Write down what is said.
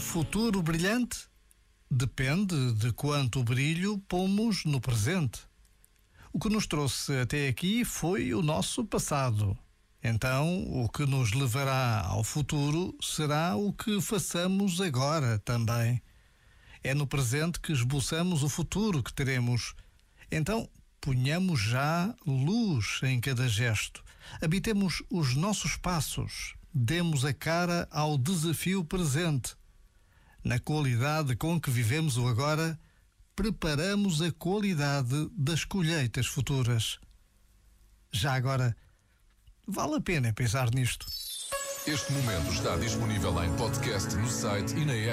futuro brilhante? Depende de quanto brilho pomos no presente. O que nos trouxe até aqui foi o nosso passado. Então, o que nos levará ao futuro será o que façamos agora também. É no presente que esboçamos o futuro que teremos. Então, ponhamos já luz em cada gesto. Habitemos os nossos passos. Demos a cara ao desafio presente. Na qualidade com que vivemos o agora, preparamos a qualidade das colheitas futuras. Já agora, vale a pena pensar nisto. Este momento está disponível em podcast no site e na app.